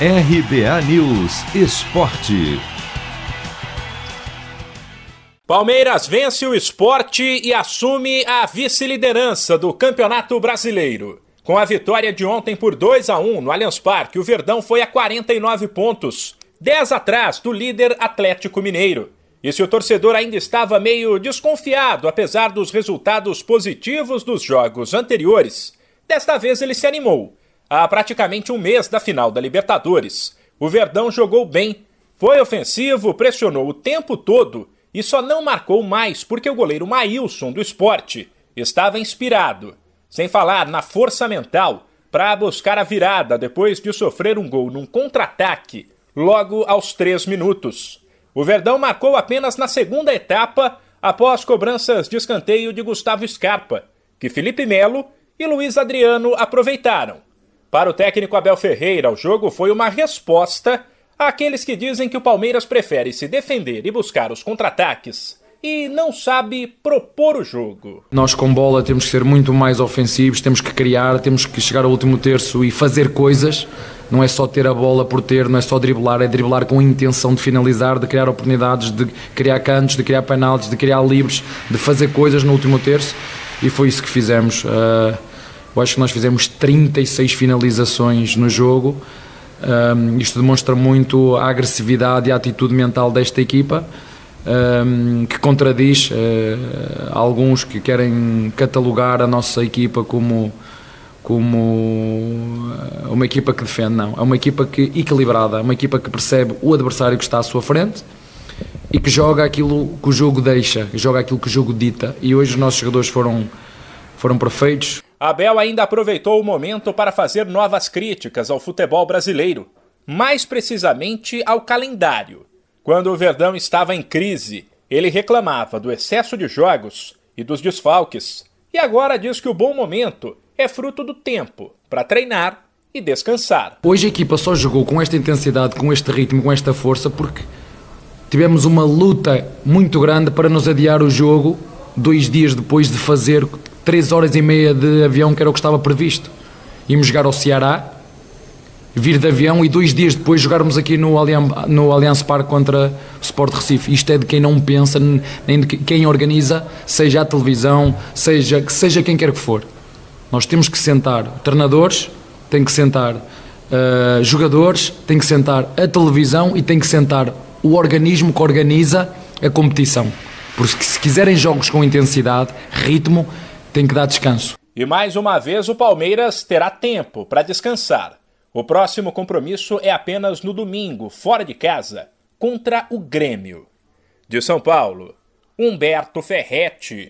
RBA News Esporte. Palmeiras vence o esporte e assume a vice-liderança do Campeonato Brasileiro. Com a vitória de ontem por 2 a 1 no Allianz Parque, o Verdão foi a 49 pontos, 10 atrás do líder Atlético Mineiro. E se o torcedor ainda estava meio desconfiado, apesar dos resultados positivos dos jogos anteriores, desta vez ele se animou. Há praticamente um mês da final da Libertadores, o Verdão jogou bem, foi ofensivo, pressionou o tempo todo e só não marcou mais porque o goleiro Maílson do esporte estava inspirado. Sem falar na força mental para buscar a virada depois de sofrer um gol num contra-ataque logo aos três minutos. O Verdão marcou apenas na segunda etapa, após cobranças de escanteio de Gustavo Scarpa, que Felipe Melo e Luiz Adriano aproveitaram. Para o técnico Abel Ferreira, o jogo foi uma resposta àqueles que dizem que o Palmeiras prefere se defender e buscar os contra-ataques e não sabe propor o jogo. Nós com bola temos que ser muito mais ofensivos, temos que criar, temos que chegar ao último terço e fazer coisas não é só ter a bola por ter, não é só driblar, é driblar com a intenção de finalizar, de criar oportunidades, de criar cantos, de criar penaltis, de criar livres, de fazer coisas no último terço e foi isso que fizemos. Uh, eu acho que nós fizemos 36 finalizações no jogo. Um, isto demonstra muito a agressividade e a atitude mental desta equipa, um, que contradiz uh, alguns que querem catalogar a nossa equipa como como eh, uma equipa que defende, não. É uma equipa que equilibrada, é uma equipa que percebe o adversário que está à sua frente e que joga aquilo que o jogo deixa, joga aquilo que o jogo dita. E hoje os nossos jogadores foram, foram perfeitos. Abel ainda aproveitou o momento para fazer novas críticas ao futebol brasileiro, mais precisamente ao calendário. Quando o Verdão estava em crise, ele reclamava do excesso de jogos e dos desfalques, e agora diz que o bom momento é fruto do tempo para treinar e descansar. Hoje a equipa só jogou com esta intensidade, com este ritmo, com esta força, porque tivemos uma luta muito grande para nos adiar o jogo dois dias depois de fazer três horas e meia de avião, que era o que estava previsto. Íamos jogar ao Ceará, vir de avião e dois dias depois jogarmos aqui no Allianz, no Allianz Parque contra o Sport Recife. Isto é de quem não pensa, nem de quem organiza, seja a televisão, seja, seja quem quer que for. Nós temos que sentar treinadores, tem que sentar uh, jogadores, tem que sentar a televisão e tem que sentar o organismo que organiza a competição. Porque se quiserem jogos com intensidade, ritmo, tem que dar descanso. E mais uma vez o Palmeiras terá tempo para descansar. O próximo compromisso é apenas no domingo, fora de casa, contra o Grêmio. De São Paulo, Humberto Ferretti.